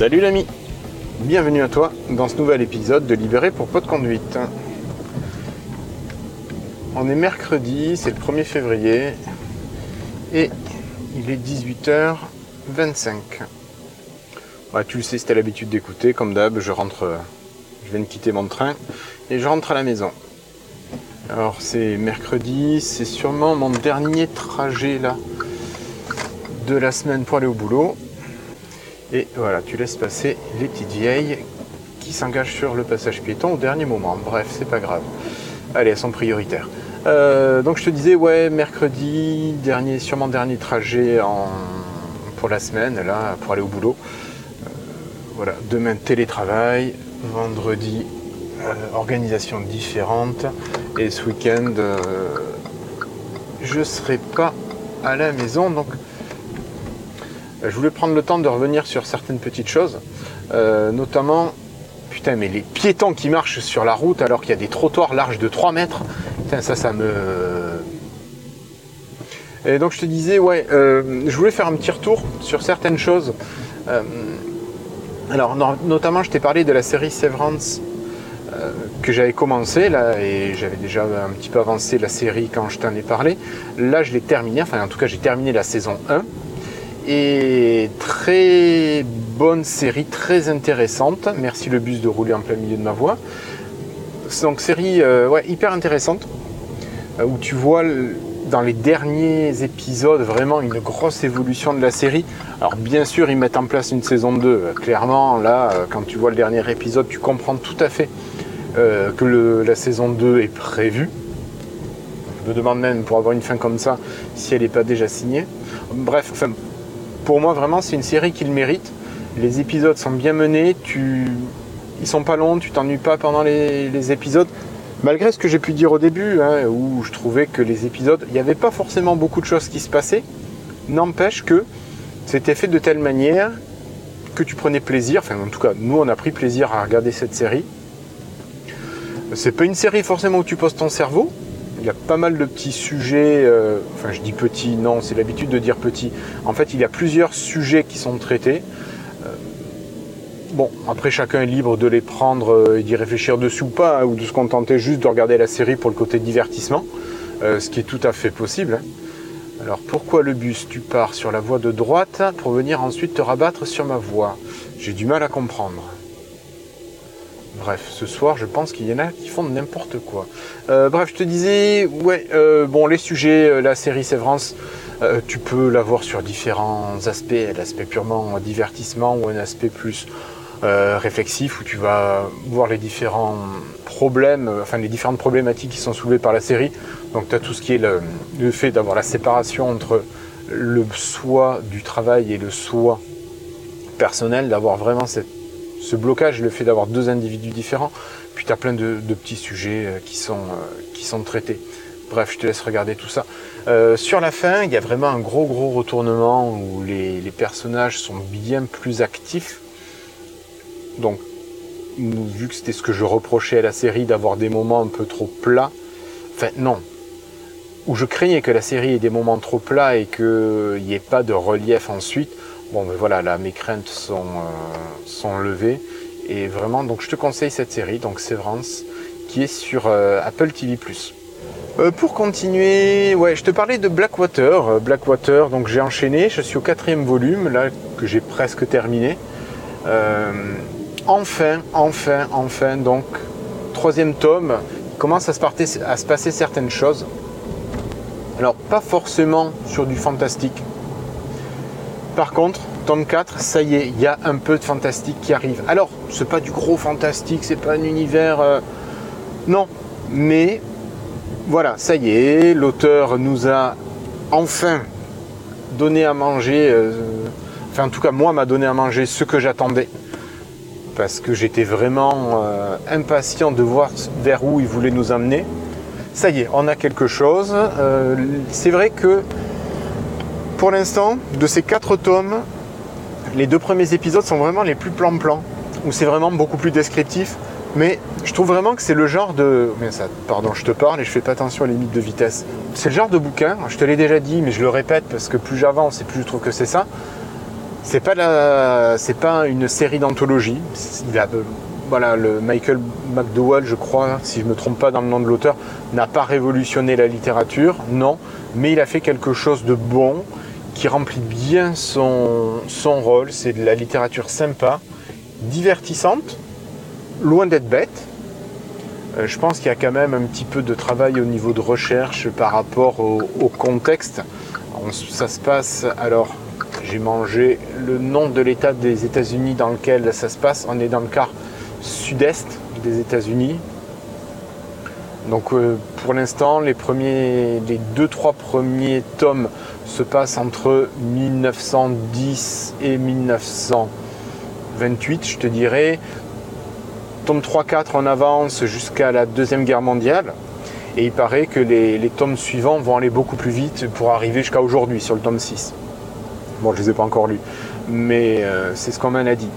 Salut l'ami Bienvenue à toi dans ce nouvel épisode de Libéré pour Pot de Conduite. On est mercredi, c'est le 1er février et il est 18h25. tu le sais si l'habitude d'écouter, comme d'hab, je rentre, je viens de quitter mon train et je rentre à la maison. Alors c'est mercredi, c'est sûrement mon dernier trajet là de la semaine pour aller au boulot. Et voilà, tu laisses passer les petites vieilles qui s'engagent sur le passage piéton au dernier moment. Bref, c'est pas grave. Allez, elles sont prioritaires. Euh, donc je te disais, ouais, mercredi, dernier, sûrement dernier trajet pour la semaine, là, pour aller au boulot. Euh, voilà, demain télétravail, vendredi euh, organisation différente, et ce week-end je serai pas à la maison, donc je voulais prendre le temps de revenir sur certaines petites choses, euh, notamment, putain, mais les piétons qui marchent sur la route alors qu'il y a des trottoirs larges de 3 mètres, putain, ça, ça me. Et donc je te disais, ouais, euh, je voulais faire un petit retour sur certaines choses. Euh, alors, notamment, je t'ai parlé de la série Severance que j'avais commencé là et j'avais déjà un petit peu avancé la série quand je t'en ai parlé. Là, je l'ai terminé, enfin en tout cas, j'ai terminé la saison 1 très bonne série, très intéressante. Merci le bus de rouler en plein milieu de ma voix. Donc série euh, ouais, hyper intéressante, euh, où tu vois dans les derniers épisodes vraiment une grosse évolution de la série. Alors bien sûr ils mettent en place une saison 2. Clairement là, euh, quand tu vois le dernier épisode, tu comprends tout à fait que la saison 2 est prévue. Je me demande même pour avoir une fin comme ça si elle n'est pas déjà signée. Bref, enfin, pour moi, vraiment, c'est une série qui le mérite. Les épisodes sont bien menés, tu... ils sont pas longs, tu t'ennuies pas pendant les, épisodes. Malgré ce que j'ai pu dire au début, hein, où je trouvais que les épisodes, il n'y avait pas forcément beaucoup de choses qui se passaient, n'empêche que c'était fait de telle manière que tu prenais plaisir, enfin en tout cas nous on a pris plaisir à regarder cette série. C'est pas une série forcément où tu poses ton cerveau, il y a pas mal de petits sujets, euh, enfin je dis petits, non, c'est l'habitude de dire petit. En fait, il y a plusieurs sujets qui sont traités. Euh, bon, après chacun est libre de les prendre euh, et d'y réfléchir dessus ou pas, hein, ou de se contenter juste de regarder la série pour le côté divertissement, ce qui est tout à fait possible. Alors pourquoi le bus? Tu pars sur la voie de droite pour venir ensuite te rabattre sur ma voie. J'ai du mal à comprendre. Bref, ce soir, je pense qu'il y en a qui font n'importe quoi. Euh, bref, je te disais, ouais, euh, bon, les sujets, euh, la série Sévrance, tu peux la voir sur différents aspects, l'aspect purement divertissement ou un aspect plus réflexif où tu vas voir les différents problèmes, enfin les différentes problématiques qui sont soulevées par la série. Donc tu as tout ce qui est le fait d'avoir la séparation entre le soi du travail et le soi personnel, d'avoir vraiment cette ce blocage, le fait d'avoir deux individus différents, puis tu as plein de, petits sujets euh, qui sont, euh, qui sont traités. Bref, je te laisse regarder tout ça. Euh, sur la fin, il y a vraiment un gros gros retournement où les, personnages sont bien plus actifs. Donc, vu que c'était ce que je reprochais à la série d'avoir des moments un peu trop plats, enfin non, où je craignais que la série ait des moments trop plats et qu'il n'y ait pas de relief ensuite, Bon, mais voilà, là, mes craintes sont, euh, sont levées. Et vraiment, donc je te conseille cette série, donc Severance, qui est sur euh, Apple TV+. Euh, pour continuer, ouais, je te parlais de Blackwater. Blackwater, donc j'ai enchaîné, je suis au quatrième volume, là, que j'ai presque terminé. enfin, enfin, enfin, donc, troisième tome, commence à se passer certaines choses. Alors, pas forcément sur du fantastique, par contre, tome 4, ça y est, il y a un peu de fantastique qui arrive. Alors, c'est pas du gros fantastique, c'est pas un univers. Euh, non, mais voilà, ça y est, l'auteur nous a enfin donné à manger. Euh, enfin, en tout cas, moi, m'a donné à manger ce que j'attendais. Parce que j'étais vraiment euh, impatient de voir vers où il voulait nous amener. Ça y est, on a quelque chose. c'est vrai que pour l'instant, de ces quatre tomes, les deux premiers épisodes sont vraiment les plus plan-plan, où c'est vraiment beaucoup plus descriptif. Mais je trouve vraiment que c'est le genre de. Pardon, je te parle et je fais pas attention aux limites de vitesse. C'est le genre de bouquin, je te l'ai déjà dit, mais je le répète parce que plus j'avance et plus je trouve que c'est ça. C'est pas la, c'est pas une série d'anthologie. Voilà, le Michael McDowell, je crois, si je me trompe pas dans le nom de l'auteur, n'a pas révolutionné la littérature, non, mais il a fait quelque chose de bon, qui remplit bien son, son rôle. C'est de la littérature sympa, divertissante, loin d'être bête. Euh, je pense qu'il y a quand même un petit peu de travail au niveau de recherche par rapport au, contexte. ça se passe alors j'ai mangé le nom de l'État des États-Unis dans lequel ça se passe. On est dans le quart sud-est des États-Unis. Donc euh, pour l'instant, les premiers, les deux trois premiers tomes se passent entre 1910 et 1928, je te dirais. Tome 3-4 en avance jusqu'à la Deuxième Guerre mondiale. Et il paraît que les, les tomes suivants vont aller beaucoup plus vite pour arriver jusqu'à aujourd'hui sur le tome 6. Bon, je ne les ai pas encore lus, mais euh, c'est ce qu'on m'en a dit.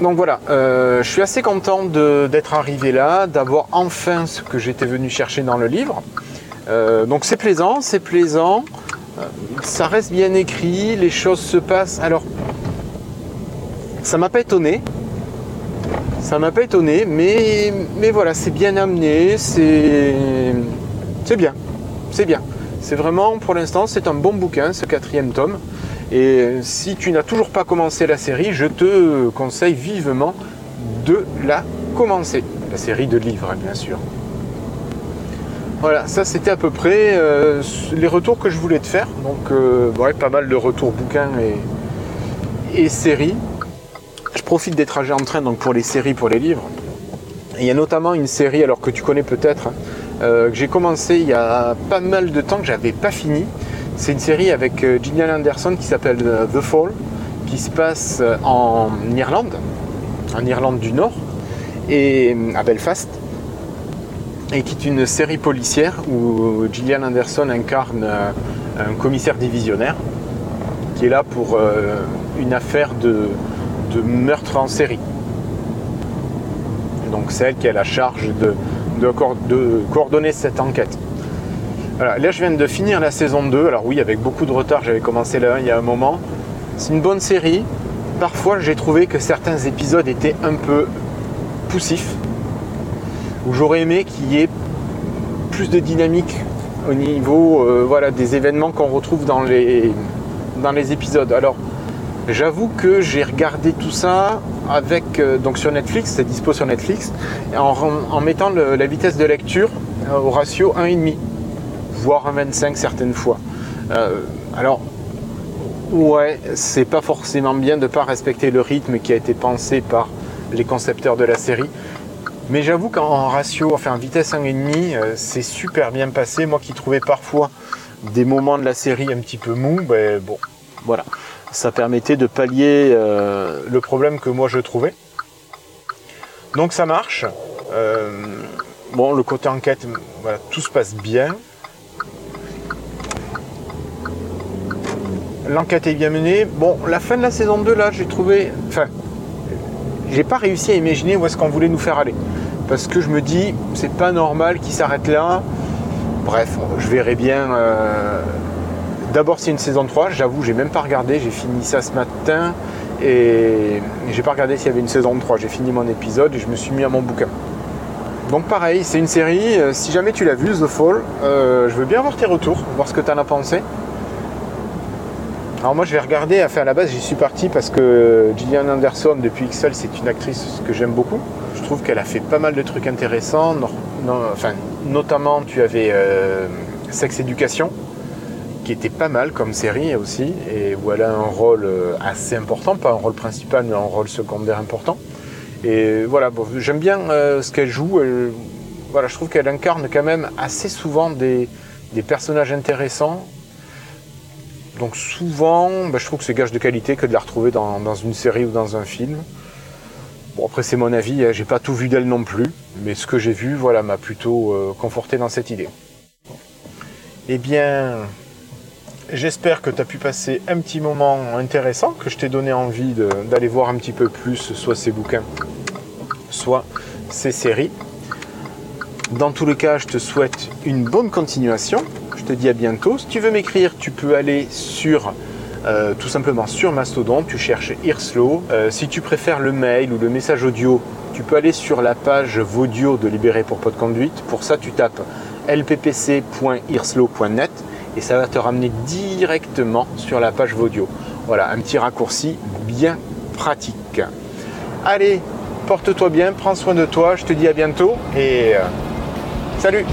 Donc voilà, euh, je suis assez content d'être arrivé là, d'avoir enfin ce que j'étais venu chercher dans le livre. Euh, donc c'est plaisant, c'est plaisant, ça reste bien écrit, les choses se passent. Alors, ça m'a pas étonné, ça m'a pas étonné, mais, mais voilà, c'est bien amené, c'est bien, c'est bien. C'est vraiment, pour l'instant, c'est un bon bouquin, ce quatrième tome. Et si tu n'as toujours pas commencé la série, je te conseille vivement de la commencer. La série de livres, bien sûr. Voilà, ça c'était à peu près euh, les retours que je voulais te faire. Donc, euh, pas mal de retours bouquins et, séries. Je profite des trajets en train donc pour les séries, pour les livres. il y a notamment une série, alors que tu connais peut-être, hein, euh, que j'ai commencé il y a pas mal de temps que j'avais pas fini. C'est une série avec Gillian Anderson qui s'appelle The Fall, qui se passe en Irlande, en Irlande du Nord, et à Belfast, et qui est une série policière où Gillian Anderson incarne un commissaire divisionnaire qui est là pour une affaire de, meurtre en série. Donc c'est elle qui a la charge de, de, coordonner cette enquête. là je viens de finir la saison 2. Alors oui, avec beaucoup de retard, j'avais commencé là il y a un moment. C'est une bonne série. Parfois, j'ai trouvé que certains épisodes étaient un peu poussifs. Où j'aurais aimé qu'il y ait plus de dynamique au niveau euh, voilà, des événements qu'on retrouve dans les, dans les épisodes. Alors, J'avoue que j'ai regardé tout ça avec euh, donc sur Netflix, c'est dispo sur Netflix, en, mettant la vitesse de lecture euh, au ratio 1,5, voire 1,25 certaines fois. Alors, ouais, c'est pas forcément bien de ne pas respecter le rythme qui a été pensé par les concepteurs de la série. Mais j'avoue qu'en ratio, enfin en vitesse 1,5, c'est super bien passé. Moi qui trouvais parfois des moments de la série un petit peu mou, ben bon, voilà ça permettait de pallier euh, le problème que moi je trouvais. Donc ça marche. Euh, bon, le côté enquête, voilà, tout se passe bien. L'enquête est bien menée. Bon, la fin de la saison 2, là, j'ai trouvé. Enfin, j'ai pas réussi à imaginer où est-ce qu'on voulait nous faire aller. Parce que je me dis, c'est pas normal qu'il s'arrête là. Bref, je verrai bien. Euh, D'abord, c'est une saison 3. J'avoue, j'ai même pas regardé. J'ai fini ça ce matin et j'ai pas regardé s'il y avait une saison 3. J'ai fini mon épisode et je me suis mis à mon bouquin. Donc pareil, c'est une série, euh, si jamais tu l'as vu, The Fall, euh, je veux bien voir tes retours, voir ce que tu en as pensé. Alors moi je vais regarder, enfin à la base j'y suis parti parce que Gillian Anderson depuis Excel c'est une actrice que j'aime beaucoup. Trouve qu'elle a fait pas mal de trucs intéressants, enfin, notamment tu avais euh, Sex Education, qui était pas mal comme série aussi, et où elle a un rôle euh, assez important, pas un rôle principal, mais un rôle secondaire important. Et voilà, j'aime bien euh, ce qu'elle joue. voilà, je trouve qu'elle incarne quand même assez souvent des, personnages intéressants. Donc souvent, bah, je trouve que c'est gage de qualité que de la retrouver dans, une série ou dans un film. Après c'est mon avis, hein, j'ai pas tout vu d'elle non plus, mais ce que j'ai vu, voilà, m'a plutôt euh, conforté dans cette idée. Eh bien, J'espère que tu as pu passer un petit moment intéressant, que je t'ai donné envie d'aller voir un petit peu plus soit ces bouquins, soit ces séries. Dans tous les cas, je te souhaite une bonne continuation. Je te dis à bientôt. Si tu veux m'écrire, tu peux aller sur euh, tout simplement sur Mastodon, tu cherches Earslow. Euh, si tu préfères le mail ou le message audio, tu peux aller sur la page Vaudio de Libéré pour Pot Conduite. Pour ça, tu tapes lppc.earslow.net et ça va te ramener directement sur la page Vaudio. Voilà, un petit raccourci bien pratique. Allez, porte-toi bien, prends soin de toi, je te dis à bientôt et euh, salut